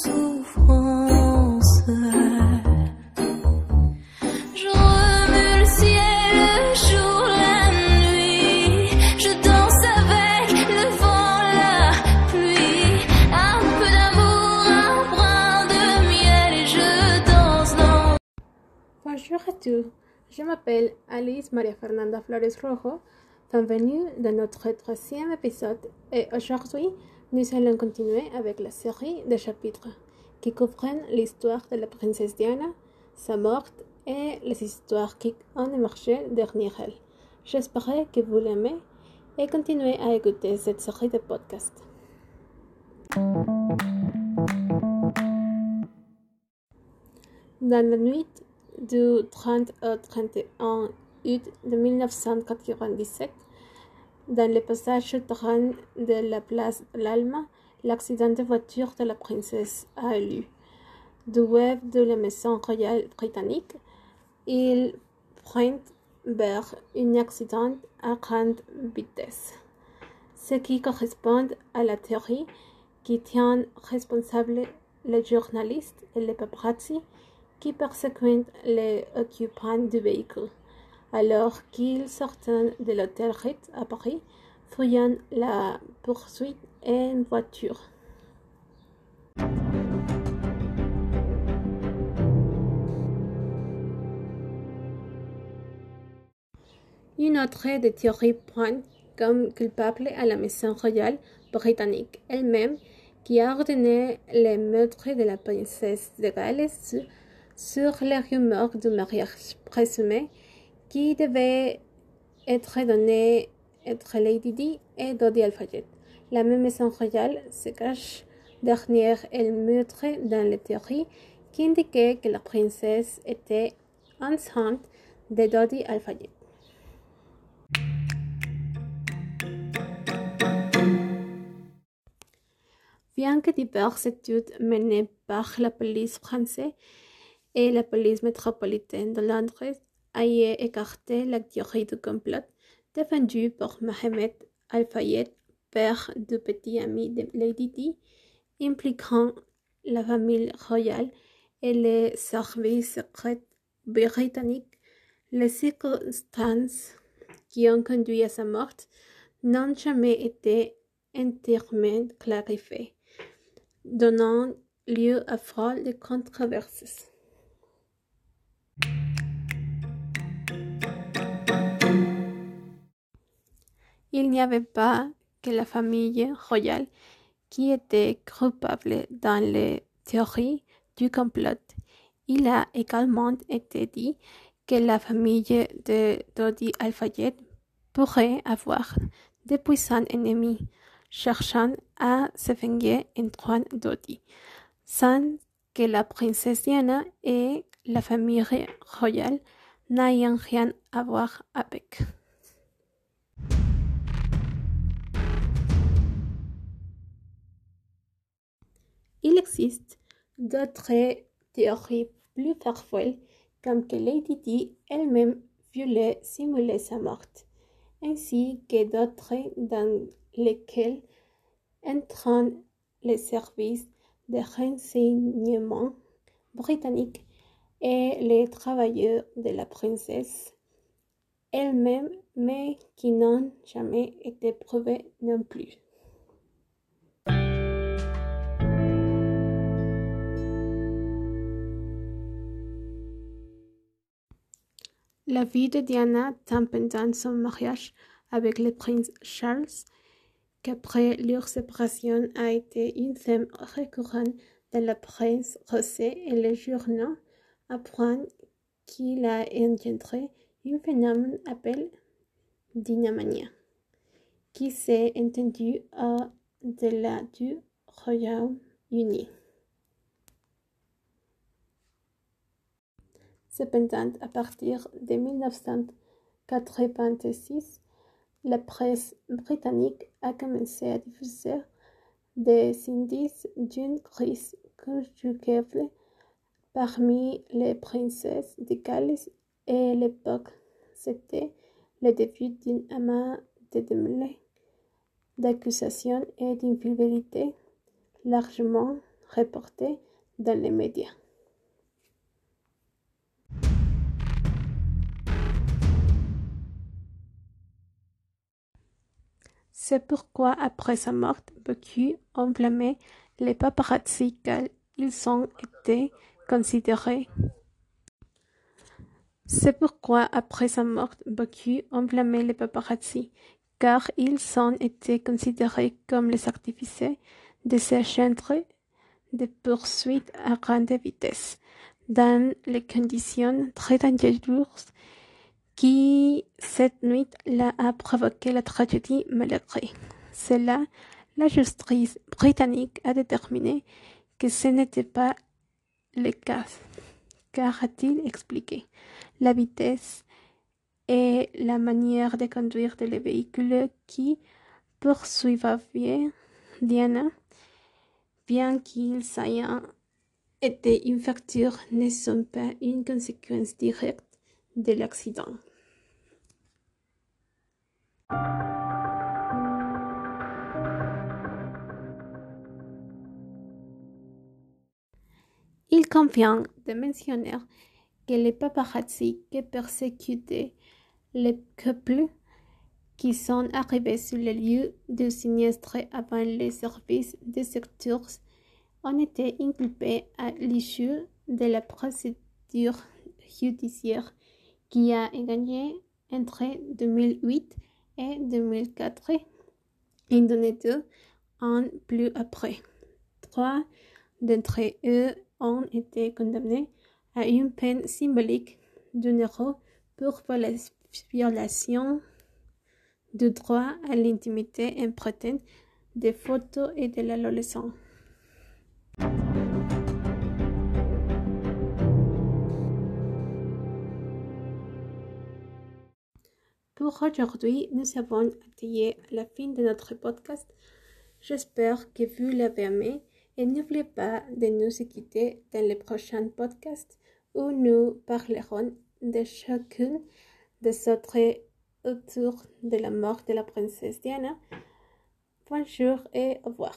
souffrance. Je remue le ciel, le jour, la nuit. Je danse avec le vent, la pluie. Un peu d'amour, un brin de miel et je danse dans Bonjour à tous, je m'appelle Alice Maria Fernanda Flores Rojo. Bienvenue dans notre troisième épisode et aujourd'hui nous allons continuer avec la série de chapitres qui couvrent l'histoire de la princesse Diana, sa mort et les histoires qui ont émergé derrière elle. J'espère que vous l'aimez et continuez à écouter cette série de podcasts. Dans la nuit du 30 au 31 août de 1997, dans le passage de la place l'Alma, l'accident de voiture de la princesse a eu lieu. Du web de la maison royale britannique, il prend vers un accident à grande vitesse, ce qui correspond à la théorie qui tient responsable les journalistes et les paparazzi qui persécutent les occupants du véhicule, alors qu'ils sortent de l'hôtel Ritz à Paris, fuyant la poursuite en voiture. Une autre des théories pointe comme coupable à la maison royale britannique elle-même, qui a ordonné le meurtre de la princesse de Galles sur les rumeurs du mariage présumé qui devait être donné entre Lady Di et Dodi Al-Fayed. La même maison royale se cache derrière le meurtre dans les théories qui indiquaient que la princesse était enceinte de Dodi Al-Fayed. Bien que diverses études menées par la police française et la police métropolitaine de Londres aient écarté la théorie du complot défendue par Mohamed Al-Fayed, père du petit ami de Lady Di, impliquant la famille royale et les services secrets britanniques, les circonstances qui ont conduit à sa mort n'ont jamais été entièrement clarifiées, donnant lieu à folle de controverses. Il n'y avait pas que la famille royale qui était coupable dans les théories du complot. Il a également été dit que la famille de Dodi Al-Fayed pourrait avoir de puissants ennemis cherchant à se venger en Dodi, sans que la princesse Diana et la famille royale n'aient rien à voir avec. D'autres théories plus farfelues comme que Lady Di elle-même voulait simuler sa mort, ainsi que d'autres dans lesquelles entrent les services de renseignement britanniques et les travailleurs de la princesse elle-même, mais qui n'ont jamais été prouvés non plus. La vie de Diana tant pendant son mariage avec le prince Charles qu'après leur séparation a été une thème récurrente de la presse rosée et les journaux apprennent qu'il a engendré un phénomène appelé dynamania, qui s'est entendu au-delà du Royaume-Uni. Cependant, à partir de 1986, la presse britannique a commencé à diffuser des indices d'une crise conjugale parmi les princesses de Galles et l'époque, c'était le début d'un amas de démêlés, d'accusations et d'infidélité largement reportés dans les médias. C'est pourquoi, après sa mort, beaucoup ont les paparazzi car ils ont été considérés. C'est pourquoi, après sa mort, beaucoup les paparazzi car ils considérés comme les artificiers de ces chaînes de poursuite à grande vitesse, dans les conditions très dangereuses qui, cette nuit-là, a provoqué la tragédie malgré. C'est là, la justice britannique a déterminé que ce n'était pas le cas, car a-t-il expliqué, la vitesse et la manière de conduire les véhicules qui poursuivaient Diana, bien qu'ils aient été une facture, ne sont pas une conséquence directe de l'accident. Convient de mentionner que les paparazzi qui persécutaient les couples qui sont arrivés sur le lieu du sinistre avant les services de secours ont été inculpés à l'issue de la procédure judiciaire qui a gagné entre 2008 et 2004 et donné deux ans plus après. Trois d'entre eux ont été condamnés à une peine symbolique d'un euro pour violation du droit à l'intimité imprudente des photos et de l'adolescent. Pour aujourd'hui, nous avons atteint la fin de notre podcast. J'espère que vous l'avez aimé et n'oubliez pas de nous écouter dans les prochains podcasts où nous parlerons de chacune des autres autour de la mort de la princesse Diana. Bonjour et au revoir.